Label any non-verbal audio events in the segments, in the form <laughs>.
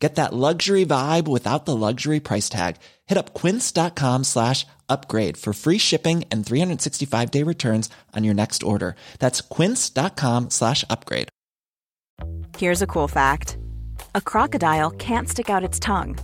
Get that luxury vibe without the luxury price tag. Hit up quince.com slash upgrade for free shipping and 365 day returns on your next order. That's quince.com slash upgrade. Here's a cool fact a crocodile can't stick out its tongue.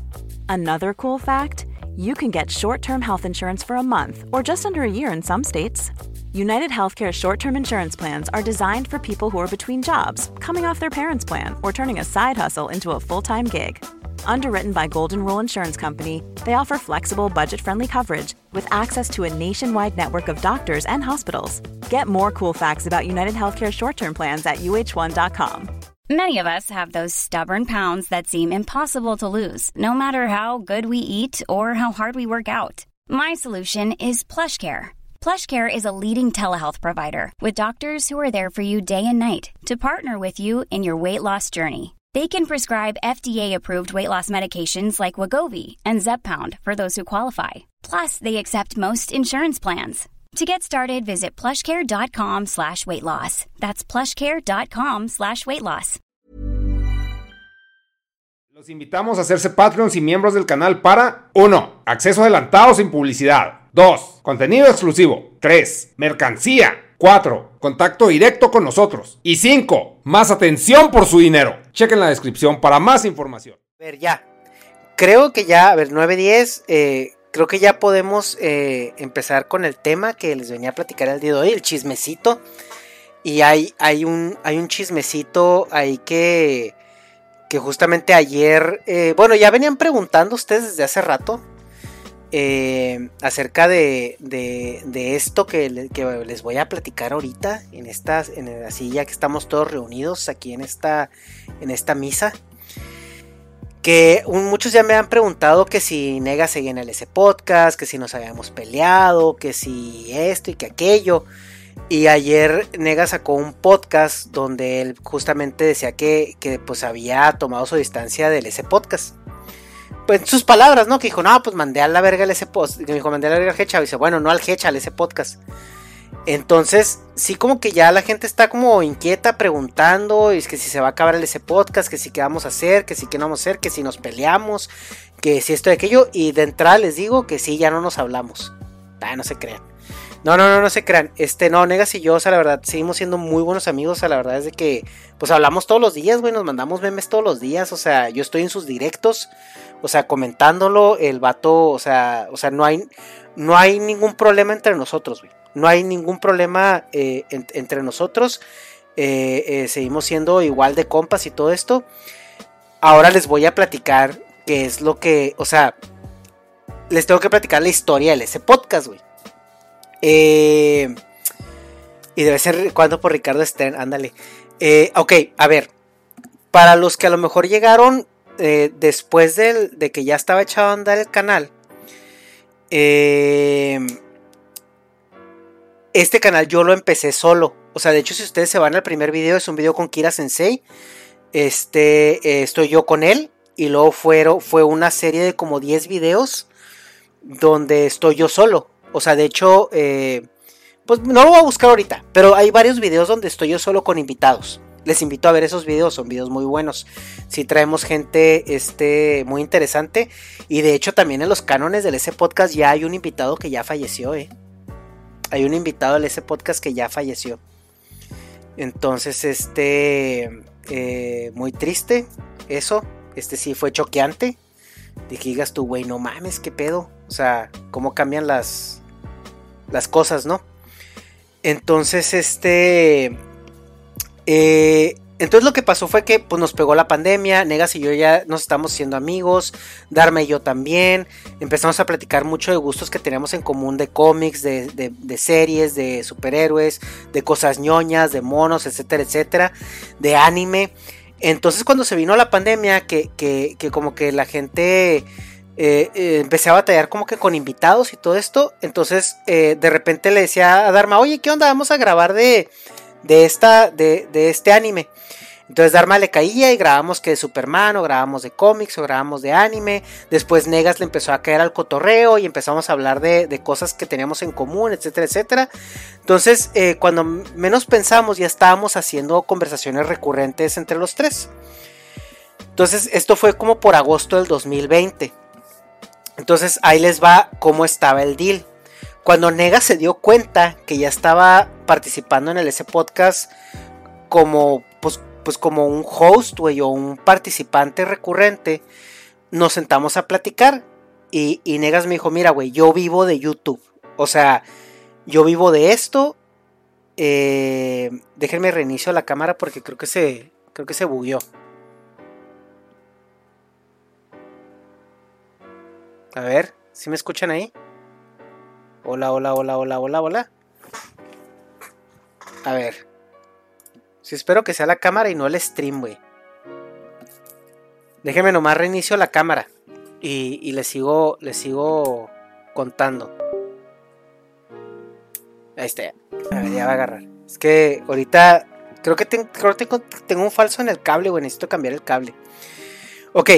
Another cool fact you can get short term health insurance for a month or just under a year in some states. United Healthcare short term insurance plans are designed for people who are between jobs, coming off their parents' plan, or turning a side hustle into a full time gig. Underwritten by Golden Rule Insurance Company, they offer flexible, budget friendly coverage with access to a nationwide network of doctors and hospitals. Get more cool facts about United Healthcare short term plans at uh1.com. Many of us have those stubborn pounds that seem impossible to lose, no matter how good we eat or how hard we work out. My solution is PlushCare. PlushCare is a leading telehealth provider with doctors who are there for you day and night to partner with you in your weight loss journey. They can prescribe FDA-approved weight loss medications like Wagovi and Zepbound for those who qualify. Plus, they accept most insurance plans. To get started, visit plushcare.com slash weight loss. That's plushcare.com slash weight loss. Los invitamos a hacerse Patreons y miembros del canal para 1. Acceso adelantado sin publicidad. 2. Contenido exclusivo. 3. Mercancía. 4. Contacto directo con nosotros. Y 5. Más atención por su dinero. Chequen la descripción para más información. A ver, ya. Creo que ya, a ver, 9-10. Eh, creo que ya podemos eh, empezar con el tema que les venía a platicar el día de hoy, el chismecito. Y hay, hay, un, hay un chismecito ahí que, que justamente ayer, eh, bueno, ya venían preguntando ustedes desde hace rato eh, acerca de, de, esto que, le- que les voy a platicar ahorita, en esta, en el- así ya que estamos todos reunidos aquí en esta, en esta misa. Que muchos ya me han preguntado que si Nega seguía en el S Podcast, que si nos habíamos peleado, que si esto y que aquello. Y ayer Nega sacó un podcast donde él justamente decía que, que pues había tomado su distancia del S Podcast. Pues sus palabras, ¿no? Que dijo, no, pues mandé a la verga el S Podcast. Que dijo, mandé a la verga al Hecha. Y dice, bueno, no al Hecha, al S Podcast. Entonces, sí como que ya la gente está como inquieta preguntando, y es que si se va a acabar el ese podcast, que si qué vamos a hacer, que si qué no vamos a hacer, que si nos peleamos, que si esto y aquello, y de entrada les digo que sí, ya no nos hablamos. Ah, no se crean. No, no, no, no se crean. Este, no, Negas y yo, o sea, la verdad, seguimos siendo muy buenos amigos, o sea, la verdad es de que, pues hablamos todos los días, güey, nos mandamos memes todos los días, o sea, yo estoy en sus directos, o sea, comentándolo, el vato, o sea, o sea, no hay, no hay ningún problema entre nosotros, güey. No hay ningún problema eh, en- entre nosotros. Eh, eh, seguimos siendo igual de compas y todo esto. Ahora les voy a platicar qué es lo que, o sea, les tengo que platicar la historia de ese podcast, güey. Eh, y debe ser cuando por Ricardo Stern, ándale. Eh, ok, a ver. Para los que a lo mejor llegaron eh, después de que ya estaba echado a andar el canal. Eh, este canal yo lo empecé solo. O sea, de hecho, si ustedes se van al primer video, es un video con Kira Sensei. Este, eh, estoy yo con él. Y luego fueron, fue una serie de como 10 videos donde estoy yo solo. O sea, de hecho, eh, pues no lo voy a buscar ahorita. Pero hay varios videos donde estoy yo solo con invitados. Les invito a ver esos videos, son videos muy buenos. Si traemos gente este, muy interesante. Y de hecho, también en los cánones del ese podcast ya hay un invitado que ya falleció, eh. Hay un invitado del ese podcast que ya falleció. Entonces, este. eh, muy triste. Eso. Este sí fue choqueante. Que digas tú, güey, no mames, qué pedo. O sea, cómo cambian las. Las cosas, ¿no? Entonces, este. eh, entonces lo que pasó fue que pues, nos pegó la pandemia, Negas y yo ya nos estamos siendo amigos, Darme y yo también, empezamos a platicar mucho de gustos que teníamos en común de cómics, de, de- series, de superhéroes, de cosas ñoñas, de monos, etcétera, etcétera, de anime. Entonces cuando se vino la pandemia, que, que- que como que la gente eh, eh, empecé a batallar como que con invitados y todo esto, entonces eh, de repente le decía a Dharma, oye, ¿qué onda? Vamos a grabar de, de, esta, de, de este anime. Entonces Dharma le caía y grabamos que de Superman o grabamos de cómics o grabamos de anime. Después Negas le empezó a caer al cotorreo y empezamos a hablar de, cosas que teníamos en común, etcétera, etcétera. Entonces cuando menos pensamos ya estábamos haciendo conversaciones recurrentes entre los tres. Entonces esto fue como por agosto del 2020. Entonces ahí les va cómo estaba el deal. Cuando Negas se dio cuenta que ya estaba participando en el ese podcast como pues pues como un host, güey, o un participante recurrente, nos sentamos a platicar y, Negas me dijo, mira, güey, yo vivo de YouTube. O sea, yo vivo de esto. Eh, déjenme reinicio la cámara porque creo que se, creo que se bugueó. A ver, si me escuchan ahí? Hola, hola, hola, hola, hola, hola. A ver. Si espero que sea la cámara y no el stream, güey. Déjenme nomás reinicio la cámara. Y, y les sigo. Les sigo contando. Ahí está. A ver, ya va a agarrar. Es que ahorita. Creo que, que tengo, un falso en el cable, güey. Necesito cambiar el cable. Ok.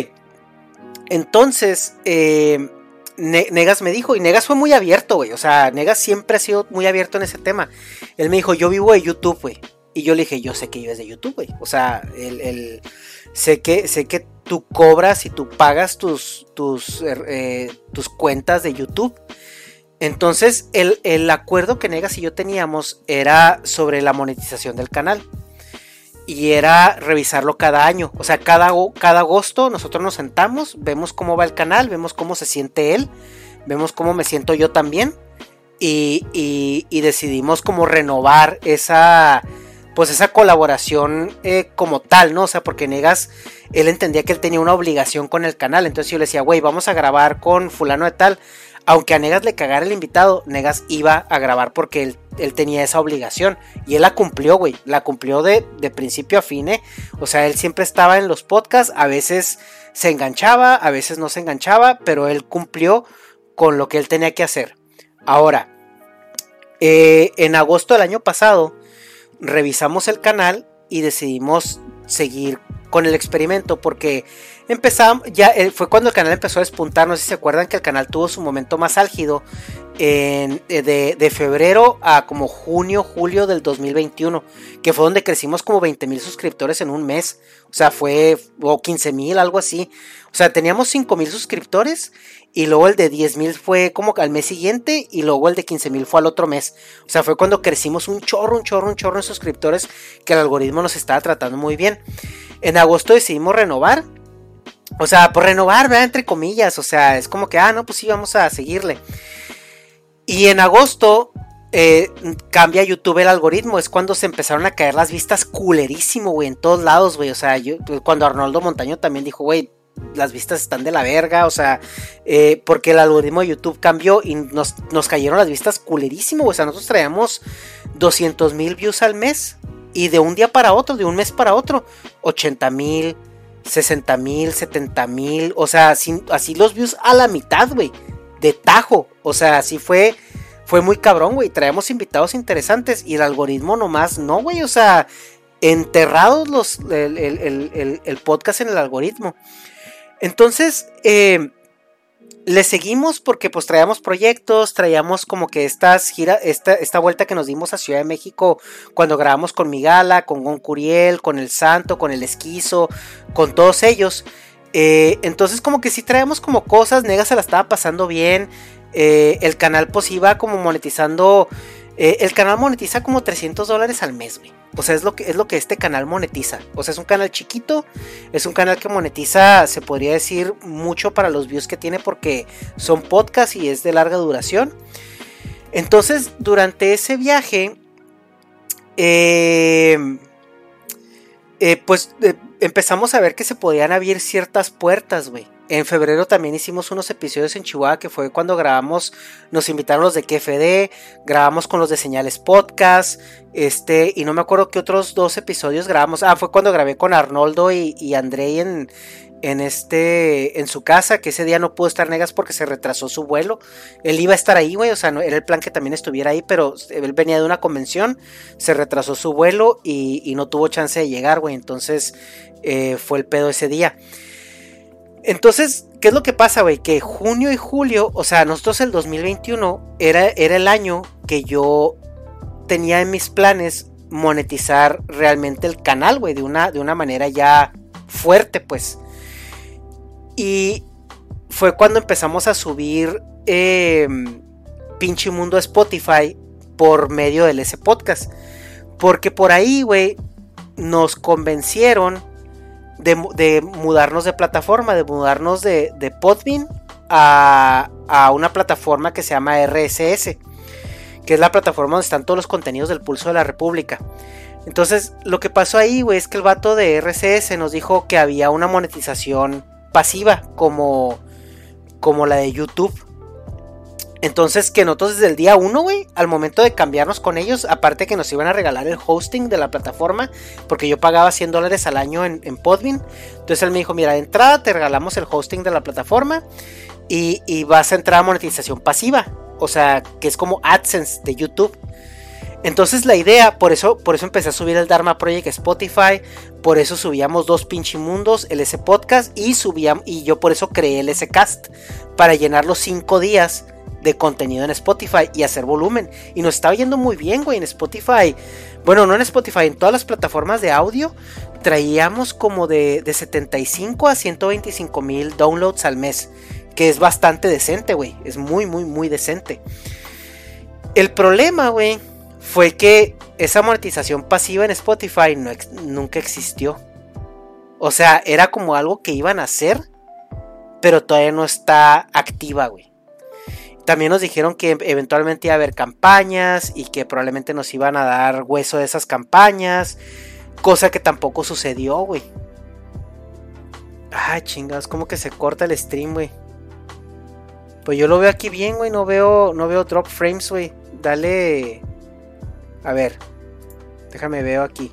Entonces. Eh, Negas me dijo, y Negas fue muy abierto, güey. O sea, Negas siempre ha sido muy abierto en ese tema. Él me dijo, yo vivo de YouTube, güey. Y yo le dije, yo sé que vives de YouTube, güey. O sea, el, sé, que, sé que tú cobras y tú pagas tus, tus, er, eh, tus cuentas de YouTube. Entonces, el, acuerdo que Negas y yo teníamos era sobre la monetización del canal. Y era revisarlo cada año. O sea, cada, cada agosto nosotros nos sentamos, vemos cómo va el canal, vemos cómo se siente él, vemos cómo me siento yo también. Y, y decidimos como renovar esa, pues esa colaboración eh, como tal, ¿no? O sea, porque Negas, él entendía que él tenía una obligación con el canal, entonces yo le decía, güey, vamos a grabar con fulano de tal, aunque a Negas le cagara el invitado, Negas iba a grabar porque él, tenía esa obligación y él la cumplió, güey, la cumplió de, de principio a fin, ¿eh? O sea, él siempre estaba en los podcasts, a veces se enganchaba, a veces no se enganchaba, pero él cumplió con lo que él tenía que hacer. Ahora, eh, en agosto del año pasado, revisamos el canal y decidimos seguir con el experimento porque empezamos, ya eh, fue cuando el canal empezó a despuntar, no sé si se acuerdan que el canal tuvo su momento más álgido eh, de, febrero a como junio, julio del 2021, que fue donde crecimos como 20 mil suscriptores en un mes, o sea, fue, o 15 mil, algo así, o sea, teníamos 5 mil suscriptores y luego el de 10 mil fue como al mes siguiente y luego el de 15 mil fue al otro mes. O sea, fue cuando crecimos un chorro, un chorro, un chorro en suscriptores que el algoritmo nos estaba tratando muy bien. En agosto decidimos renovar. O sea, por renovar, ¿verdad? Entre comillas. O sea, es como que, ah, no, pues sí, vamos a seguirle. Y en agosto eh, cambia YouTube el algoritmo. Es cuando se empezaron a caer las vistas culerísimo, güey, en todos lados, güey. O sea, cuando Arnoldo Montaño también dijo, güey, las vistas están de la verga, o sea, eh, porque el algoritmo de YouTube cambió y nos, cayeron las vistas culerísimo, o sea, nosotros traíamos 200 mil views al mes y de un día para otro, de un mes para otro, 80 mil, 60 mil, 70 mil, o sea, así, así, los views a la mitad, güey, de tajo, o sea, así fue, fue muy cabrón, güey, traemos invitados interesantes y el algoritmo nomás, no, güey, o sea, enterrados los, el podcast en el algoritmo. Entonces, eh, le seguimos porque pues traíamos proyectos, traíamos como que estas gira, esta, esta vuelta que nos dimos a Ciudad de México cuando grabamos con Migala, con Gon Curiel, con El Santo, con El Esquizo, con todos ellos. Eh, entonces como que sí traíamos como cosas, Nega se la estaba pasando bien, eh, el canal pues iba como monetizando, el canal monetiza como 300 dólares al mes, güey. O sea, es lo que es lo que este canal monetiza. O sea, es un canal chiquito, es un canal que monetiza, se podría decir, mucho para los views que tiene porque son podcasts y es de larga duración. Entonces, durante ese viaje, eh, eh, pues eh, empezamos a ver que se podían abrir ciertas puertas, güey. En febrero también hicimos unos episodios en Chihuahua que fue cuando grabamos, nos invitaron los de KFD, grabamos con los de Señales Podcast, este, y no me acuerdo qué otros dos episodios grabamos. Ah, fue cuando grabé con Arnoldo y, y Andrei en, en este en su casa, que ese día no pudo estar Negas porque se retrasó su vuelo. Él iba a estar ahí, güey, o sea, no, era el plan que también estuviera ahí, pero él venía de una convención, se retrasó su vuelo y, no tuvo chance de llegar, güey, entonces eh, fue el pedo ese día. Entonces, ¿qué es lo que pasa, güey? Que junio y julio, o sea, nosotros el 2021 era, era el año que yo tenía en mis planes monetizar realmente el canal, güey, de una, de una manera ya fuerte, pues. Y fue cuando empezamos a subir em, pinche mundo a Spotify por medio del S Podcast. Porque por ahí, güey, nos convencieron de, mudarnos de plataforma, de mudarnos de, de Podbean a, a, una plataforma que se llama RSS, que es la plataforma donde están todos los contenidos del Pulso de la República. Entonces, lo que pasó ahí, güey, es que el vato de RSS nos dijo que había una monetización pasiva como, como la de YouTube. Entonces que nosotros desde el día 1, güey, al momento de cambiarnos con ellos, aparte que nos iban a regalar el hosting de la plataforma, porque yo pagaba 100 dólares al año en, en Podbean. Entonces él me dijo, mira, de entrada te regalamos el hosting de la plataforma y, vas a entrar a monetización pasiva. O sea, que es como AdSense de YouTube. Entonces la idea, por eso, por eso empecé a subir el Dharma Project Spotify, por eso subíamos dos pinchimundos, el S Podcast y subíamos, y yo por eso creé el S Cast, para llenar los cinco días de contenido en Spotify y hacer volumen. Y nos estaba yendo muy bien, güey, en Spotify. Bueno, no en Spotify, en todas las plataformas de audio traíamos como de, de 75 a 125 mil downloads al mes, que es bastante decente, güey, es muy, muy, muy decente. El problema, güey, fue que esa monetización pasiva en Spotify nunca existió. O sea, era como algo que iban a hacer, pero todavía no está activa, güey. También nos dijeron que eventualmente iba a haber campañas y que probablemente nos iban a dar hueso de esas campañas, cosa que tampoco sucedió, güey. Ay, chingados, como que se corta el stream, güey. Pues yo lo veo aquí bien, güey, no veo no veo drop frames, güey. Dale a ver, déjame veo aquí.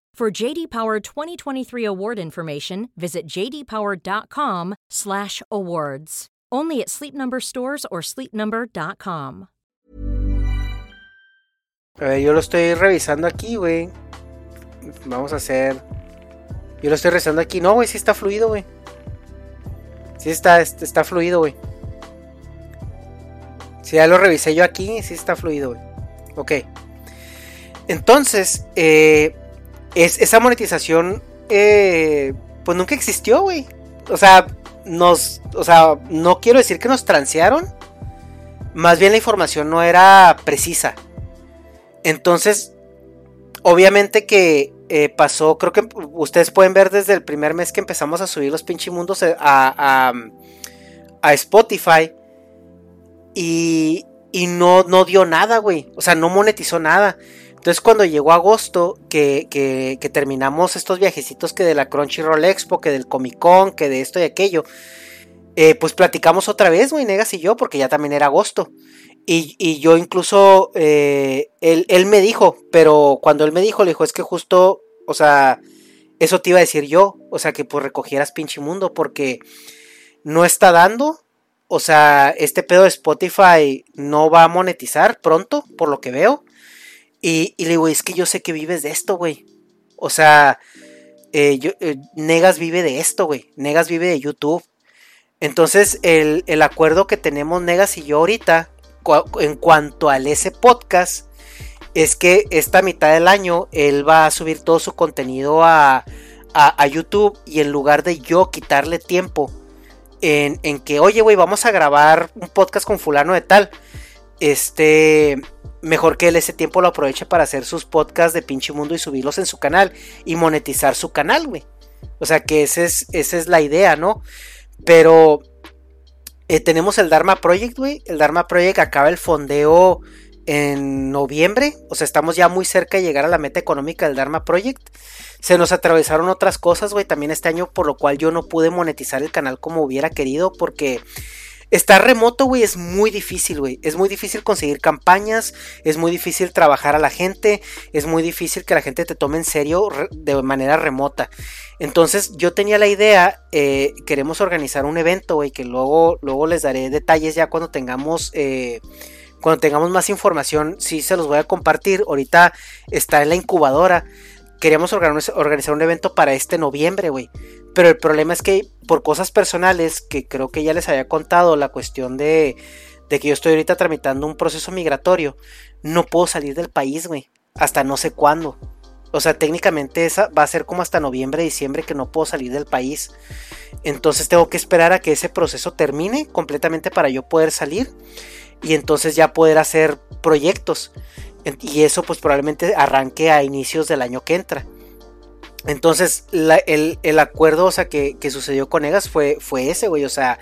For JD Power 2023 award information, visit jdpower.com/awards. Only at Sleep Number stores or sleepnumber.com. A ver, yo lo estoy revisando aquí, güey. Vamos a hacer. Yo lo estoy revisando aquí. No, güey, sí está fluido, güey. Sí está, está fluido, güey. Si ya lo revisé yo aquí, sí está fluido, güey. Ok. Entonces, eh, es, esa monetización, eh, pues nunca existió, güey. O sea, nos, o sea, no quiero decir que nos transearon. Más bien la información no era precisa. Entonces, obviamente que eh, pasó, creo que ustedes pueden ver desde el primer mes que empezamos a subir los pinchimundos a, a, a Spotify. Y, y no, no dio nada, güey. O sea, no monetizó nada. Entonces cuando llegó agosto, que, que, que, terminamos estos viajecitos que de la Crunchyroll Expo, que del Comic Con, que de esto y aquello, eh, pues platicamos otra vez, güey, Negas y yo, porque ya también era agosto. Y, yo incluso, eh, él, me dijo, pero cuando él me dijo, le dijo, es que justo, o sea, eso te iba a decir yo, o sea, que pues recogieras pinche mundo, porque no está dando, o sea, este pedo de Spotify no va a monetizar pronto, por lo que veo. Y, le digo, es que yo sé que vives de esto, güey. O sea, eh, eh, Negas vive de esto, güey. Negas vive de YouTube. Entonces, el, el, acuerdo que tenemos Negas y yo ahorita, en cuanto al ese podcast, es que esta mitad del año él va a subir todo su contenido a, a, a YouTube y en lugar de yo quitarle tiempo en, en que, oye, güey, vamos a grabar un podcast con fulano de tal, este, mejor que él ese tiempo lo aproveche para hacer sus podcasts de pinche mundo y subirlos en su canal y monetizar su canal, güey. O sea que es, esa es la idea, ¿no? Pero eh, tenemos el Dharma Project, güey. El Dharma Project acaba el fondeo en noviembre. O sea, estamos ya muy cerca de llegar a la meta económica del Dharma Project. Se nos atravesaron otras cosas, güey, también este año, por lo cual yo no pude monetizar el canal como hubiera querido, porque Estar remoto, güey, es muy difícil, güey. Es muy difícil conseguir campañas, es muy difícil trabajar a la gente, es muy difícil que la gente te tome en serio de manera remota. Entonces yo tenía la idea, eh, queremos organizar un evento, güey, que luego, luego les daré detalles ya cuando tengamos... Eh, cuando tengamos más información, sí se los voy a compartir. Ahorita está en la incubadora. Queríamos organizar un evento para este noviembre, güey. Pero el problema es que por cosas personales, que creo que ya les había contado, la cuestión de, que yo estoy ahorita tramitando un proceso migratorio, no puedo salir del país, güey. Hasta no sé cuándo. O sea, técnicamente esa va a ser como hasta noviembre, diciembre que no puedo salir del país. Entonces tengo que esperar a que ese proceso termine completamente para yo poder salir y entonces ya poder hacer proyectos. Y eso pues probablemente arranque a inicios del año que entra. Entonces, el, acuerdo, o sea, que, sucedió con Egas fue, fue ese, güey. O sea,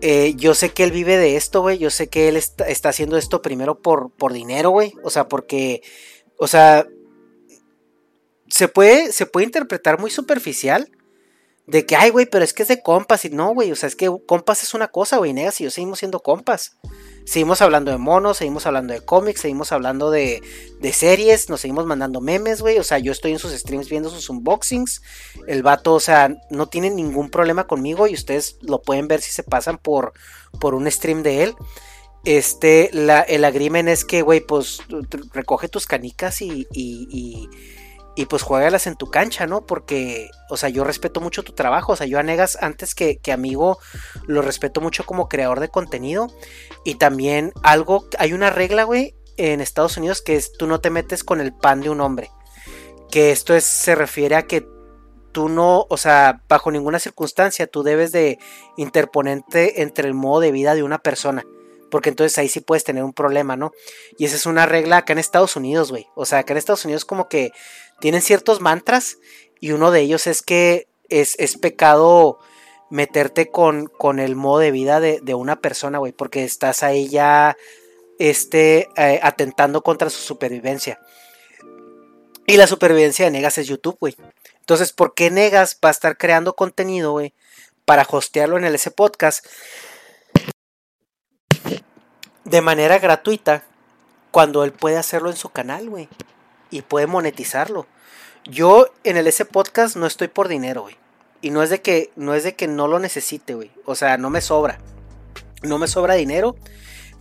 eh, yo sé que él vive de esto, güey. Yo sé que él está, haciendo esto primero por, por dinero, güey. O sea, porque, o sea, se puede, se puede interpretar muy superficial. De que, ay, güey, pero es que es de compas. Y no, güey, o sea, es que compas es una cosa, güey. Negas y yo seguimos siendo compas. Seguimos hablando de monos, seguimos hablando de cómics, seguimos hablando de, de series, nos seguimos mandando memes, güey. O sea, yo estoy en sus streams viendo sus unboxings. El vato, o sea, no tiene ningún problema conmigo y ustedes lo pueden ver si se pasan por, por un stream de él. Este, la, el agrimen es que, güey, pues recoge tus canicas y, y y pues juegalas en tu cancha, ¿no? Porque, o sea, yo respeto mucho tu trabajo, o sea, yo a Negas antes que, que, amigo lo respeto mucho como creador de contenido. Y también algo, hay una regla, güey, en Estados Unidos que es tú no te metes con el pan de un hombre, que esto es, se refiere a que tú no, o sea, bajo ninguna circunstancia tú debes de interponerte entre el modo de vida de una persona porque entonces ahí sí puedes tener un problema, ¿no? Y esa es una regla acá en Estados Unidos, güey. O sea, acá en Estados Unidos como que tienen ciertos mantras y uno de ellos es que es, es pecado meterte con, con, el modo de vida de, de una persona, güey, porque estás ahí ya este, eh, atentando contra su supervivencia. Y la supervivencia de Negas es YouTube, güey. Entonces, ¿por qué Negas va a estar creando contenido, güey? Para hostearlo en el S Podcast de manera gratuita cuando él puede hacerlo en su canal, güey. Y puede monetizarlo. Yo en el S podcast no estoy por dinero, güey. Y no es de que no es de que no lo necesite, güey. O sea, no me sobra. No me sobra dinero.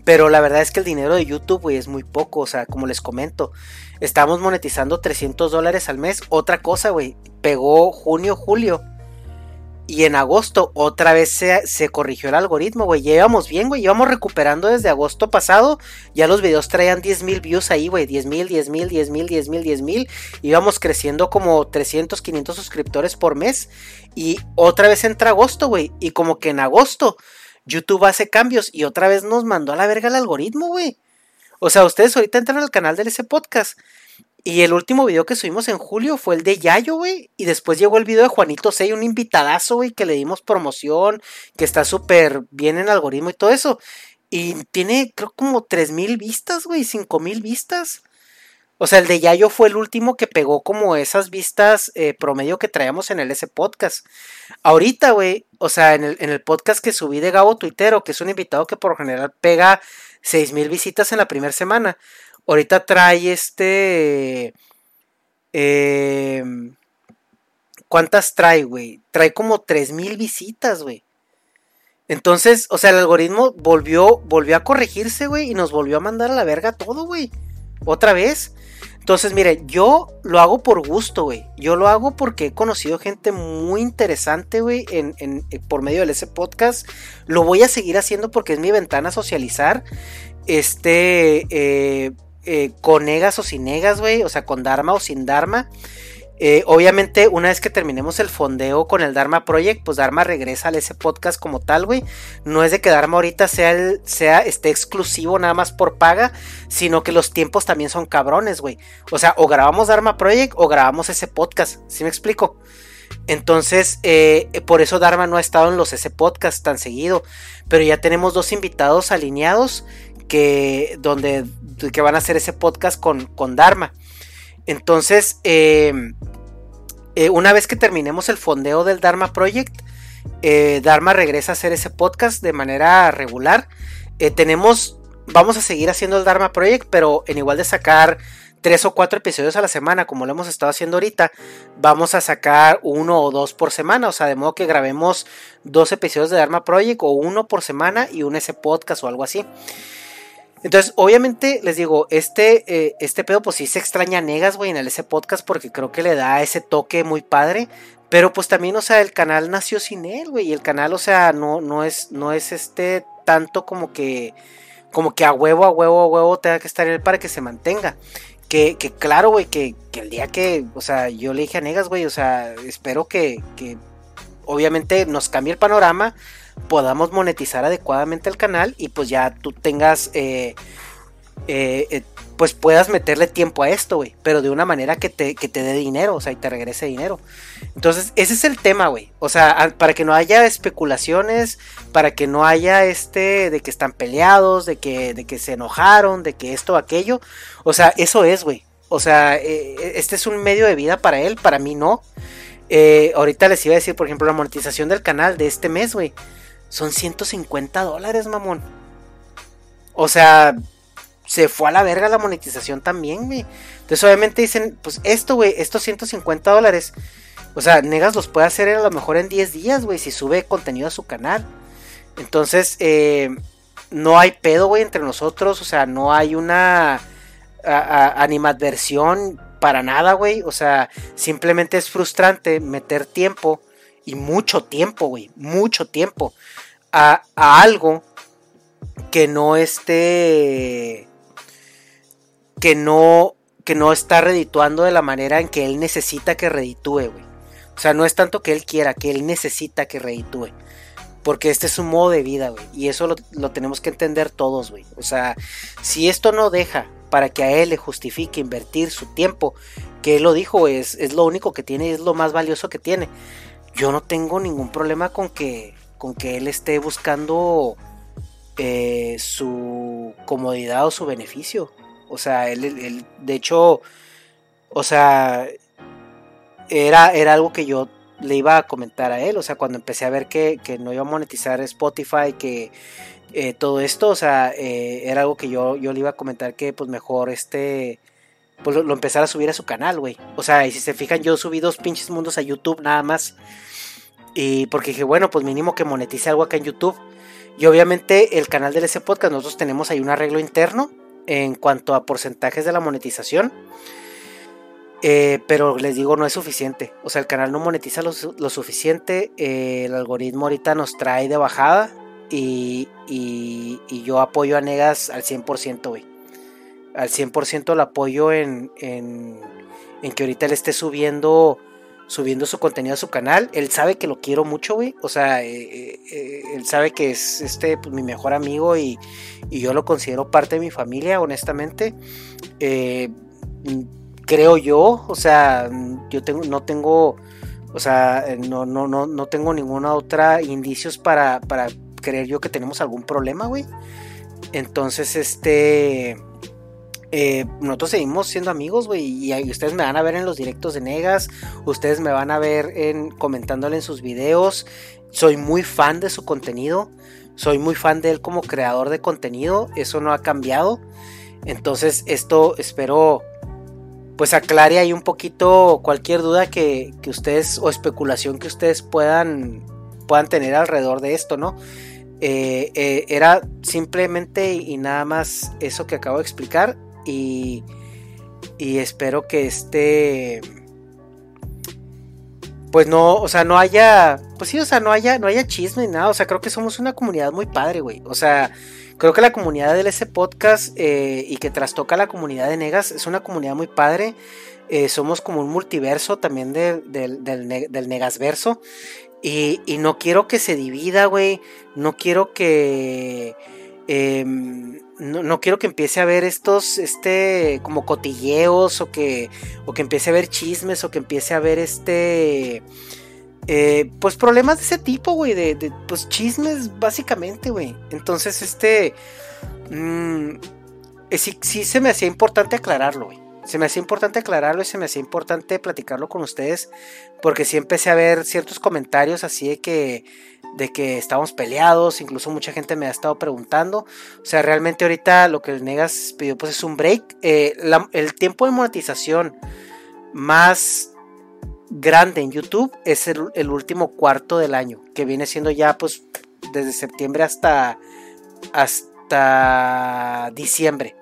Pero la verdad es que el dinero de YouTube, güey, es muy poco. O sea, como les comento, estamos monetizando 300 dólares al mes. Otra cosa, güey. Pegó junio, julio. Y en agosto otra vez se, corrigió el algoritmo, güey. Ya íbamos bien, güey. Íbamos recuperando desde agosto pasado. Ya los videos traían 10 mil views ahí, güey. 10 mil, 10 mil, 10 mil, 10 mil, 10 mil. Íbamos creciendo como 300, 500 suscriptores por mes. Y otra vez entra agosto, güey. Y como que en agosto YouTube hace cambios y otra vez nos mandó a la verga el algoritmo, güey. O sea, ustedes ahorita entran al canal de ese podcast y el último video que subimos en julio fue el de Yayo, güey. Y después llegó el video de Juanito Sey, un invitadazo, güey, que le dimos promoción, que está súper bien en algoritmo y todo eso. Y tiene, creo, como 3000 vistas, güey, 5000 vistas. O sea, el de Yayo fue el último que pegó como esas vistas eh, promedio que traíamos en el S podcast. Ahorita, güey, o sea, en el, en el, podcast que subí de Gabo Tuitero, que es un invitado que por general pega 6000 visitas en la primera semana. Ahorita trae este. Em, ¿Cuántas trae, güey? Trae como 3000 visitas, güey. Entonces, o sea, el algoritmo volvió, volvió a corregirse, güey, y nos volvió a mandar a la verga todo, güey. otra vez. Entonces, mire, yo lo hago por gusto, güey. Yo lo hago porque he conocido gente muy interesante, güey, en, por medio de ese podcast. Lo voy a seguir haciendo porque es mi ventana a socializar. Este, eh, eh, con negas o sin negas, güey. O sea, con Dharma o sin Dharma. Eh, obviamente, una vez que terminemos el fondeo con el Dharma Project, pues Dharma regresa a ese podcast como tal, güey. No es de que Dharma ahorita sea, el, sea esté exclusivo nada más por paga, sino que los tiempos también son cabrones, güey. O sea, o grabamos Dharma Project o grabamos ese podcast, ¿sí me explico? Entonces, eh, por eso Dharma no ha estado en los ese podcast tan seguido. Pero ya tenemos dos invitados alineados que, donde, que van a hacer ese podcast con, con Dharma. Entonces, em, eh, una vez que terminemos el fondeo del Dharma Project, eh, Dharma regresa a hacer ese podcast de manera regular. Eh, tenemos, vamos a seguir haciendo el Dharma Project, pero en igual de sacar tres o cuatro episodios a la semana, como lo hemos estado haciendo ahorita, vamos a sacar uno o dos por semana, o sea, de modo que grabemos dos episodios de Dharma Project o uno por semana y un ese podcast o algo así. Entonces, obviamente, les digo, este, eh, este pedo, pues sí se extraña a Negas, güey, en el ese podcast, porque creo que le da ese toque muy padre. Pero pues también, o sea, el canal nació sin él, güey. Y el canal, o sea, no, no es, no es este tanto como que. Como que a huevo, a huevo, a huevo tenga que estar él para que se mantenga. Que, que claro, güey, que, que, el día que, o sea, yo le dije a Negas, güey, o sea, espero que, que obviamente nos cambie el panorama podamos monetizar adecuadamente el canal y pues ya tú tengas, eh, eh, eh, pues puedas meterle tiempo a esto, güey, pero de una manera que te, que te dé dinero, o sea, y te regrese dinero. Entonces, ese es el tema, güey. O sea, para que no haya especulaciones, para que no haya este de que están peleados, de que, de que se enojaron, de que esto aquello. O sea, eso es, güey. O sea, este es un medio de vida para él, para mí no. Ahorita les iba a decir, por ejemplo, la monetización del canal de este mes, güey son 150 dólares, mamón. O sea, se fue a la verga la monetización también, güey. Entonces, obviamente dicen, pues esto, güey, estos 150 dólares. O sea, Negas los puede hacer a lo mejor en 10 días, güey, si sube contenido a su canal. Entonces, eh, no hay pedo, güey, entre nosotros. O sea, no hay una animadversión para nada, güey. O sea, simplemente es frustrante meter tiempo y mucho tiempo, güey, mucho tiempo a, algo que no esté, que no, que no está redituando de la manera en que él necesita que reditúe, güey. O sea, no es tanto que él quiera, que él necesita que reditúe. Porque este es un modo de vida, güey. Y eso lo, lo tenemos que entender todos, güey. O sea, si esto no deja para que a él le justifique invertir su tiempo, que él lo dijo, es, es lo único que tiene, es lo más valioso que tiene yo no tengo ningún problema con que, con que él esté buscando eh, su comodidad o su beneficio. O sea, él, de hecho, o sea, era, era algo que yo le iba a comentar a él. O sea, cuando empecé a ver que, no iba a monetizar Spotify, que eh, todo esto, o sea, eh, era algo que yo, yo le iba a comentar que pues mejor este pues lo, empezara a subir a su canal, güey. O sea, y si se fijan, yo subí dos pinches mundos a YouTube nada más. Y porque dije, bueno, pues mínimo que monetice algo acá en YouTube. Y obviamente el canal del ese podcast, nosotros tenemos ahí un arreglo interno en cuanto a porcentajes de la monetización. Eh, pero les digo, no es suficiente. O sea, el canal no monetiza lo, suficiente. El algoritmo ahorita nos trae de bajada. Y, y, y yo apoyo a Negas al 100%, güey al 100% el apoyo en, en, que ahorita él esté subiendo subiendo su contenido a su canal. Él sabe que lo quiero mucho, güey. O sea, eh, eh, eh, él sabe que es este pues, mi mejor amigo y, yo lo considero parte de mi familia, honestamente. creo yo, o sea, yo tengo, no tengo, o sea, no, no, no, no tengo ninguna otra indicios para, para creer yo que tenemos algún problema, güey. Entonces, este eh, nosotros seguimos siendo amigos, güey, y, ustedes me van a ver en los directos de Negas, ustedes me van a ver en comentándole en sus videos. Soy muy fan de su contenido, soy muy fan de él como creador de contenido, eso no ha cambiado. Entonces, esto espero pues aclare ahí un poquito cualquier duda que, ustedes o especulación que ustedes puedan, puedan tener alrededor de esto, ¿no? Eh, eh, era simplemente y nada más eso que acabo de explicar y, y espero que este pues no, o sea, no haya, pues sí, o sea, no haya, no haya chisme ni nada, o sea, creo que somos una comunidad muy padre, güey, o sea, creo que la comunidad del ese podcast eh, y que trastoca la comunidad de Negas es una comunidad muy padre, somos como un multiverso también del, del, Negasverso, y, no quiero que se divida, güey, no quiero que... Em, no, quiero que empiece a ver estos, este, como cotilleos o que, o que empiece a ver chismes o que empiece a ver este, eh, pues problemas de ese tipo, güey, de, pues chismes básicamente, güey. Entonces, este, mm, eh, sí, sí se me hacía importante aclararlo, güey. Se me hacía importante aclararlo y se me hacía importante platicarlo con ustedes porque sí empecé a ver ciertos comentarios así de que de que estábamos peleados, incluso mucha gente me ha estado preguntando. O sea, realmente ahorita lo que el Negas pidió pues es un break. Eh, el tiempo de monetización más grande en YouTube es el, último cuarto del año, que viene siendo ya pues desde septiembre hasta, hasta diciembre,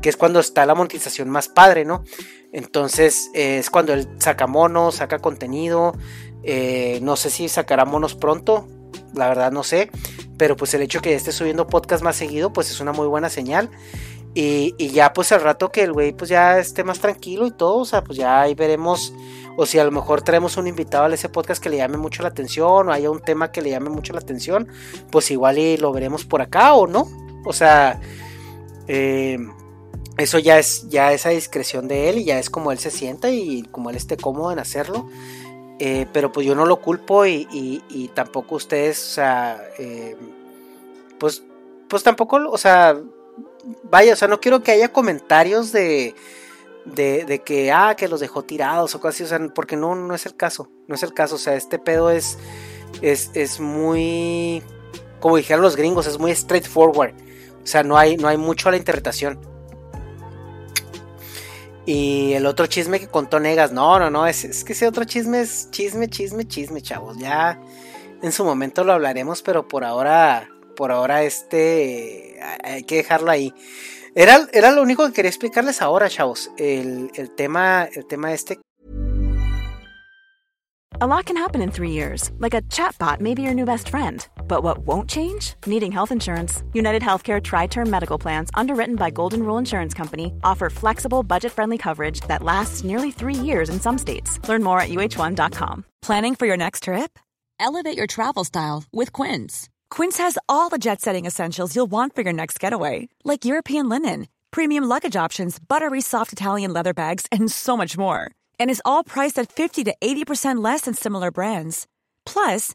que es cuando está la monetización más padre, ¿no? Entonces eh, es cuando él saca monos, saca contenido. Eh, no sé si sacará monos pronto la verdad no sé, pero pues el hecho que esté subiendo podcast más seguido, pues es una muy buena señal. Y, ya pues al rato que el güey pues ya esté más tranquilo y todo, o sea, pues ya ahí veremos, o si a lo mejor traemos un invitado a ese podcast que le llame mucho la atención, o haya un tema que le llame mucho la atención, pues igual y lo veremos por acá o no. O sea, eh, eso ya es ya esa discreción de él y ya es como él se sienta y como él esté cómodo en hacerlo. Eh, pero pues yo no lo culpo y, tampoco ustedes, o sea, eh, pues, pues tampoco, o sea, vaya, o sea, no quiero que haya comentarios de, de, que, ah, que los dejó tirados o cosas así, o sea, porque no, no es el caso, no es el caso, o sea, este pedo es, es, es muy, como dijeron los gringos, es muy straightforward, o sea, no hay, no hay mucho a la interpretación. Y el otro chisme que contó Negas, no, no, no, es, que ese otro chisme es chisme, chisme, chisme, chavos. Ya en su momento lo hablaremos, pero por ahora, por ahora este, hay que dejarlo ahí. Era, era lo único que quería explicarles ahora, chavos. El, el tema, el tema este A lot can happen in three years, like chatbot may be your new best. But what won't change? Needing health insurance. United Healthcare Tri Term Medical Plans, underwritten by Golden Rule Insurance Company, offer flexible, budget friendly coverage that lasts nearly three years in some states. Learn more at uh1.com. Planning for your next trip? Elevate your travel style with Quince. Quince has all the jet setting essentials you'll want for your next getaway, like European linen, premium luggage options, buttery soft Italian leather bags, and so much more and is all priced at 50 to 80% less than similar brands. Plus,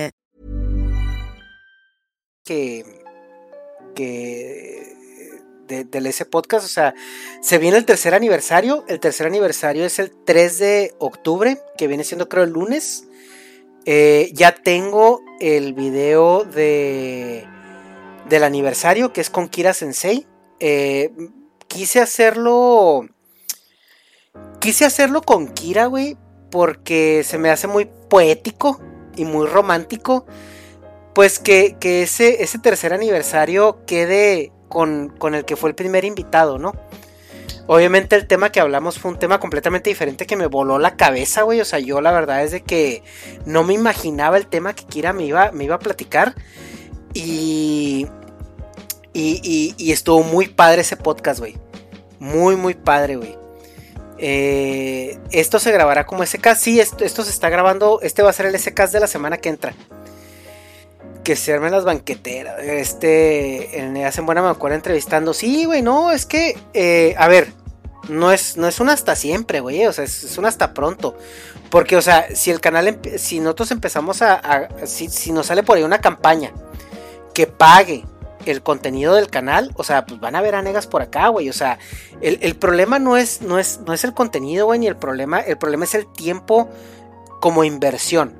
Que, de, ese podcast, o sea, se viene el tercer aniversario, el tercer aniversario es el 3 de octubre, que viene siendo creo el lunes. Eh, ya tengo el video de del aniversario que es con Kira Sensei. Eh, quise hacerlo. Quise hacerlo con Kira, güey. Porque se me hace muy poético y muy romántico pues que, ese, ese, tercer aniversario quede con, el que fue el primer invitado, ¿no? Obviamente el tema que hablamos fue un tema completamente diferente que me voló la cabeza, güey. O sea, yo la verdad es de que no me imaginaba el tema que Kira me iba, me iba a platicar. Y, y, y, estuvo muy padre ese podcast, güey. Muy, muy padre, güey. Eh, esto se grabará como SK. Sí, esto, esto se está grabando. Este va a ser el SK de la semana que entra que se armen las banqueteras. Este, en Hacen Buena me entrevistando. Sí, güey, no, es que, eh, a ver, no es, no es un hasta siempre, güey, o sea, es, un hasta pronto. Porque, o sea, si el canal, si nosotros empezamos a, si, si, nos sale por ahí una campaña que pague el contenido del canal, o sea, pues van a ver a negas por acá, güey, o sea, el, el, problema no es, no es, no es el contenido, güey, ni el problema, el problema es el tiempo como inversión.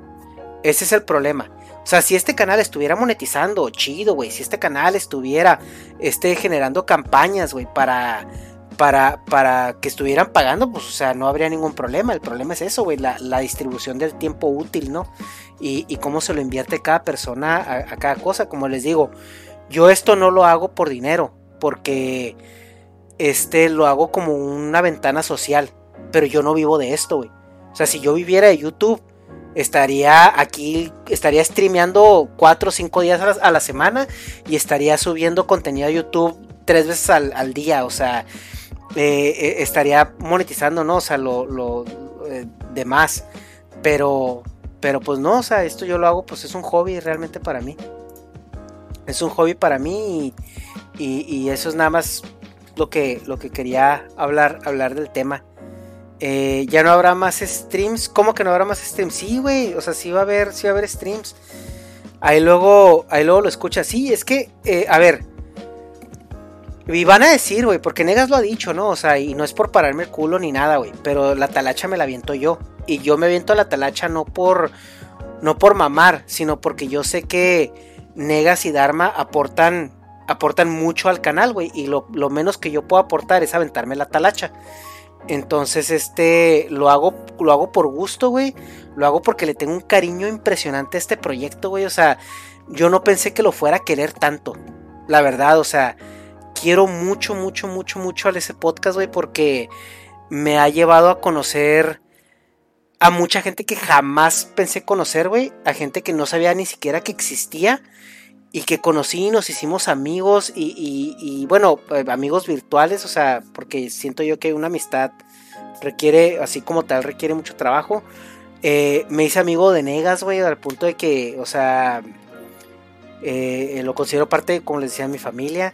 Ese es el problema. O sea, si este canal estuviera monetizando, chido, güey. Si este canal estuviera este, generando campañas, güey, para, para, para que estuvieran pagando, pues, o sea, no habría ningún problema. El problema es eso, güey, la, distribución del tiempo útil, ¿no? Y, cómo se lo invierte cada persona a, a, cada cosa. Como les digo, yo esto no lo hago por dinero, porque este lo hago como una ventana social. Pero yo no vivo de esto, güey. O sea, si yo viviera de YouTube, estaría aquí, estaría streameando 4 o 5 días a la, semana y estaría subiendo contenido a YouTube tres veces al, día, o sea, eh, eh, estaría monetizando, ¿no? O sea, lo, lo eh, demás, pero, pero pues no, o sea, esto yo lo hago, pues es un hobby realmente para mí. Es un hobby para mí y, y eso es nada más lo que, lo que quería hablar, hablar del tema. Eh, ya no habrá más streams. ¿Cómo que no habrá más streams? Sí, güey. O sea, sí va a haber, sí va a haber streams. Ahí luego, ahí luego lo escucha. Sí, es que, eh, a ver. Y van a decir, güey, porque Negas lo ha dicho, ¿no? O sea, y no es por pararme el culo ni nada, güey. Pero la talacha me la aviento yo. Y yo me aviento la talacha no por. No por mamar, sino porque yo sé que Negas y Dharma aportan. Aportan mucho al canal, güey. Y lo, lo menos que yo puedo aportar es aventarme la talacha. Entonces, este, lo hago, lo hago por gusto, güey. Lo hago porque le tengo un cariño impresionante a este proyecto, güey. O sea, yo no pensé que lo fuera a querer tanto. La verdad, o sea, quiero mucho, mucho, mucho, mucho a ese podcast, güey, porque me ha llevado a conocer a mucha gente que jamás pensé conocer, güey. A gente que no sabía ni siquiera que existía y que conocí, nos hicimos amigos y, bueno, eh, amigos virtuales, o sea, porque siento yo que una amistad requiere, así como tal, requiere mucho trabajo. Eh, me hice amigo de Negas, güey, al punto de que, o sea, eh, lo considero parte, como les decía, de mi familia.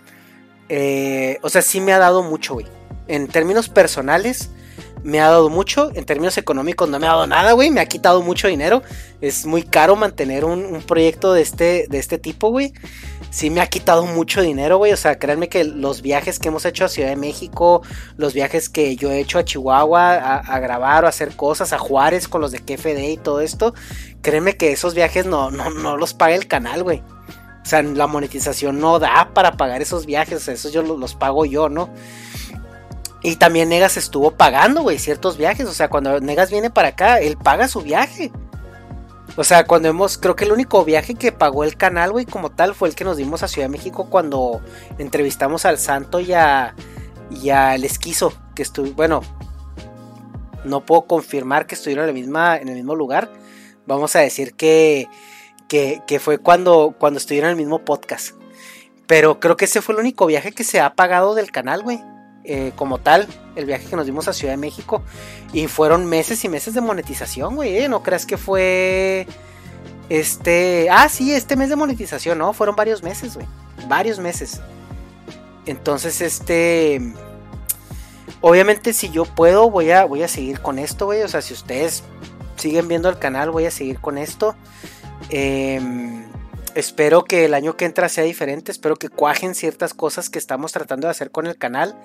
o sea, sí me ha dado mucho, güey. En términos personales, me ha dado mucho. En términos económicos no me ha dado nada, güey. Me ha quitado mucho dinero. Es muy caro mantener un, proyecto de este, de este tipo, güey. Sí me ha quitado mucho dinero, güey. O sea, créanme que los viajes que hemos hecho a Ciudad de México, los viajes que yo he hecho a Chihuahua a, grabar o a hacer cosas, a Juárez con los de KFD y todo esto, créanme que esos viajes no, no, no los paga el canal, güey. O sea, la monetización no da para pagar esos viajes. O sea, esos yo los pago yo, ¿no? Y también Negas estuvo pagando, güey, ciertos viajes. O sea, cuando Negas viene para acá, él paga su viaje. O sea, cuando hemos, creo que el único viaje que pagó el canal, güey, como tal, fue el que nos dimos a Ciudad de México cuando entrevistamos al Santo y a, y al Esquizo, que estuvo, bueno, no puedo confirmar que estuvieron en, el mismo lugar. Vamos a decir que, que, que fue cuando, cuando estuvieron en el mismo podcast. Pero creo que ese fue el único viaje que se ha pagado del canal, güey. Eh, como tal, el viaje que nos dimos a Ciudad de México. Y fueron meses y meses de monetización, güey. ¿eh? No creas que fue. Este. Ah, sí, este mes de monetización, ¿no? Fueron varios meses, güey. Varios meses. Entonces, este. Obviamente, si yo puedo, voy a, voy a seguir con esto, güey. O sea, si ustedes siguen viendo el canal, voy a seguir con esto. Eh, Espero que el año que entra sea diferente, espero que cuajen ciertas cosas que estamos tratando de hacer con el canal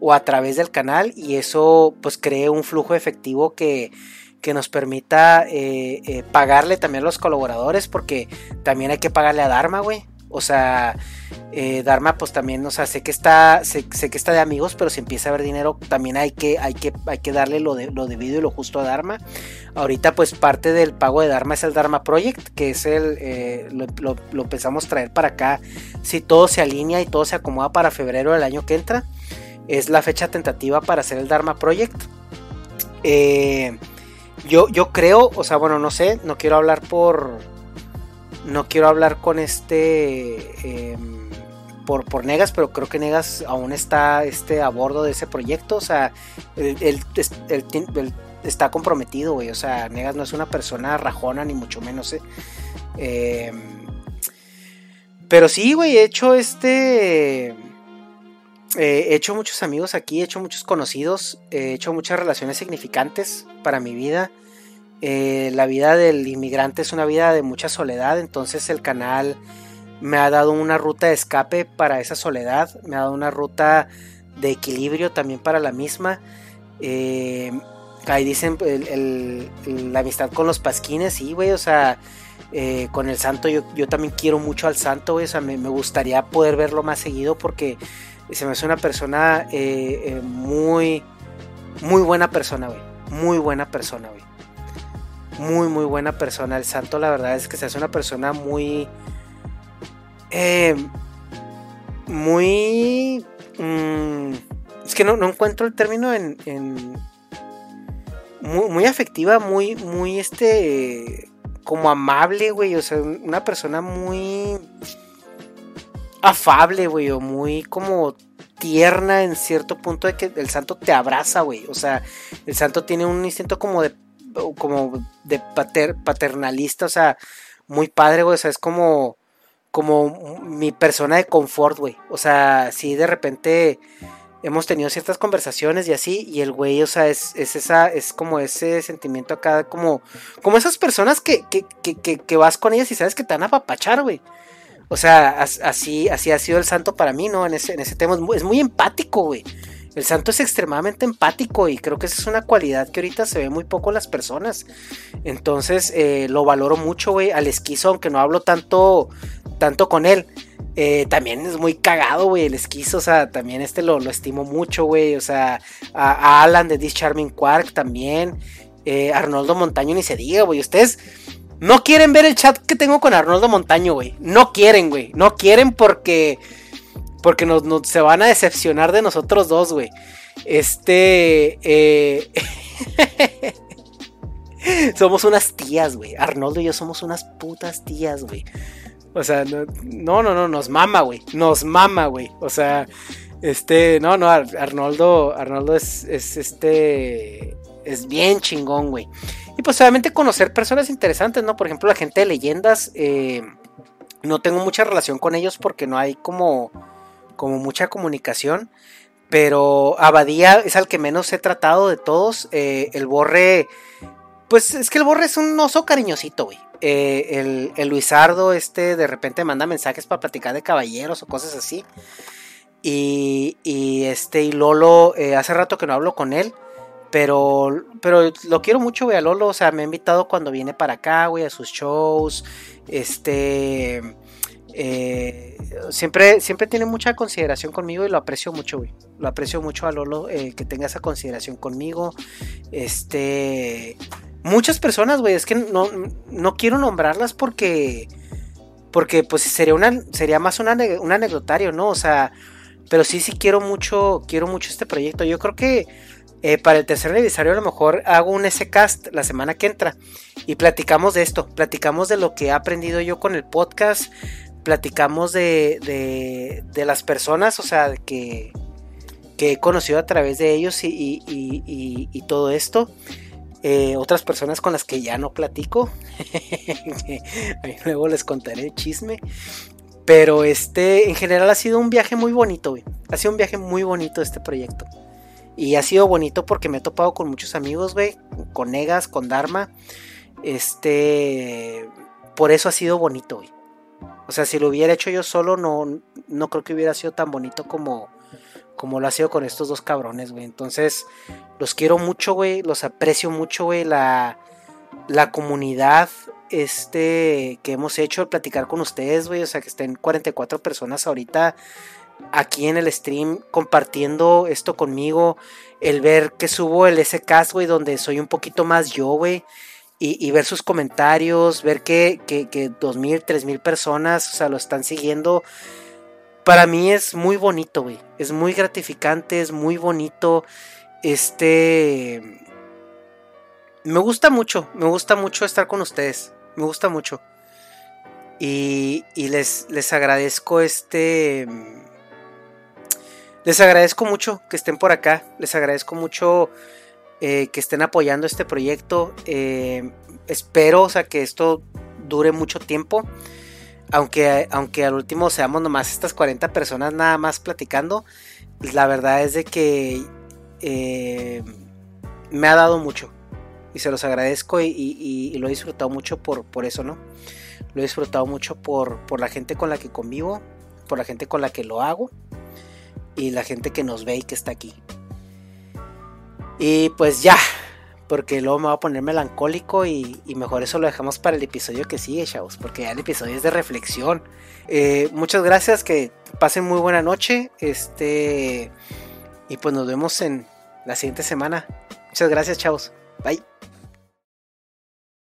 o a través del canal y eso pues cree un flujo efectivo que, que nos permita eh, eh, pagarle también a los colaboradores porque también hay que pagarle a Dharma, güey. O sea, eh, Dharma, pues también, o sea, sé que está, sé, que está de amigos, pero si empieza a haber dinero, también hay que, hay que, hay que darle lo, lo debido y lo justo a Dharma. Ahorita, pues parte del pago de Dharma es el Dharma Project, que es el, eh, lo, lo, pensamos traer para acá. Si todo se alinea y todo se acomoda para febrero del año que entra, es la fecha tentativa para hacer el Dharma Project. Eh, yo, yo creo, o sea, bueno, no sé, no quiero hablar por no quiero hablar con este em, por, por Negas, pero creo que Negas aún está este, a bordo de ese proyecto. O sea, él, está comprometido, güey. O sea, Negas no es una persona rajona, ni mucho menos. ¿eh? Em, pero sí, güey, he hecho este. eh, he hecho muchos amigos aquí, he hecho muchos conocidos, he hecho muchas relaciones significantes para mi vida. Eh, la vida del inmigrante es una vida de mucha soledad, entonces el canal me ha dado una ruta de escape para esa soledad, me ha dado una ruta de equilibrio también para la misma. Eh, ahí dicen la amistad con los pasquines, sí, güey, o sea, eh, con el santo yo, también quiero mucho al santo, güey, o sea, me, gustaría poder verlo más seguido porque se me hace una persona muy, muy buena persona, güey, muy buena persona, güey. Muy, muy buena persona. El santo, la verdad es que se hace una persona muy... muy Mm, es que no, encuentro el término en. muy, afectiva, muy, muy este. Como amable, güey. O sea, una persona muy. Afable, güey. O muy como tierna en cierto punto de que el santo te abraza, güey. O sea, el santo tiene un instinto como de. Como de paternalista, o sea, muy padre, güey. O sea, es como como mi persona de confort, güey. O sea, si de repente hemos tenido ciertas conversaciones y así, y el güey, o sea, es, esa, es como ese sentimiento acá, como, como esas personas que, que, que, que vas con ellas y sabes que te van a apapachar, güey. O sea, así, así ha sido el santo para mí, ¿no? En ese, en ese tema es muy, es muy empático, güey. El santo es extremadamente empático y creo que esa es una cualidad que ahorita se ve muy poco en las personas. Entonces eh, lo valoro mucho, güey. Al esquizo, aunque no hablo tanto, tanto con él. Eh, también es muy cagado, güey, el esquizo, o sea, también este lo, estimo mucho, güey, o sea, a, Alan de This Charming Quark también, eh, Arnoldo Montaño ni se diga, güey, ustedes no quieren ver el chat que tengo con Arnoldo Montaño, güey, no quieren, güey, no quieren porque porque nos, se van a decepcionar de nosotros dos, güey. Este. Eh, <laughs> somos unas tías, güey. Arnoldo y yo somos unas putas tías, güey. O sea, no, no, no, nos mama, güey. Nos mama, güey. O sea, este, no, no, Arnoldo, Arnoldo es, es este, es bien chingón, güey. Y pues obviamente conocer personas interesantes, ¿no? Por ejemplo, la gente de leyendas, eh, no tengo mucha relación con ellos porque no hay como como mucha comunicación. Pero Abadía es al que menos he tratado de todos. Eh, el Borre, pues es que el Borre es un oso cariñosito, güey. Eh, el, Luisardo, este, de repente manda mensajes para platicar de caballeros o cosas así. Y, y este, y Lolo, eh, hace rato que no hablo con él. Pero, pero lo quiero mucho, güey, a Lolo. O sea, me ha invitado cuando viene para acá, güey, a sus shows. Este eh, siempre, siempre tiene mucha consideración conmigo y lo aprecio mucho, güey. Lo aprecio mucho a Lolo eh, que tenga esa consideración conmigo. Este. Muchas personas, güey. Es que no, no quiero nombrarlas porque. Porque pues sería una. Sería más un anecdotario, ¿no? O sea. Pero sí, sí quiero mucho. Quiero mucho este proyecto. Yo creo que. Eh, para el tercer aniversario a lo mejor hago un S-Cast la semana que entra y platicamos de esto, platicamos de lo que he aprendido yo con el podcast, platicamos de, de, las personas, o sea, que, que, he conocido a través de ellos y, y, todo esto. Eh, otras personas con las que ya no platico. <laughs> luego les contaré el chisme. Pero este, en general ha sido un viaje muy bonito, güey. Ha sido un viaje muy bonito este proyecto. Y ha sido bonito porque me he topado con muchos amigos, güey. Con Negas, con Dharma. Este. Por eso ha sido bonito, güey. O sea, si lo hubiera hecho yo solo, no, no creo que hubiera sido tan bonito como, como lo ha sido con estos dos cabrones, güey. Entonces, los quiero mucho, güey. Los aprecio mucho, güey. La, la comunidad este, que hemos hecho, platicar con ustedes, güey. O sea, que estén 44 personas ahorita aquí en el stream compartiendo esto conmigo. El ver que subo el SCast, güey, donde soy un poquito más yo, güey y, ver sus comentarios, ver que, que, que 2.000, 3.000 personas, o sea, lo están siguiendo. Para mí es muy bonito, güey. Es muy gratificante, es muy bonito. Este... Me gusta mucho, me gusta mucho estar con ustedes. Me gusta mucho. Y, y les, les agradezco este... Les agradezco mucho que estén por acá. Les agradezco mucho eh, que estén apoyando este proyecto. Eh, espero, o sea, que esto dure mucho tiempo. Aunque, aunque al último seamos nomás estas 40 personas nada más platicando. la verdad es de que eh, me ha dado mucho. Y se los agradezco y, lo he disfrutado mucho por, por, eso, ¿no? Lo he disfrutado mucho por, por la gente con la que convivo, por la gente con la que lo hago y la gente que nos ve y que está aquí. Y pues ya, porque luego me voy a poner melancólico y, mejor eso lo dejamos para el episodio que sigue, chavos, porque ya el episodio es de reflexión. Eh, muchas gracias, que pasen muy buena noche, este, y pues nos vemos en la siguiente semana. Muchas gracias, chavos. Bye.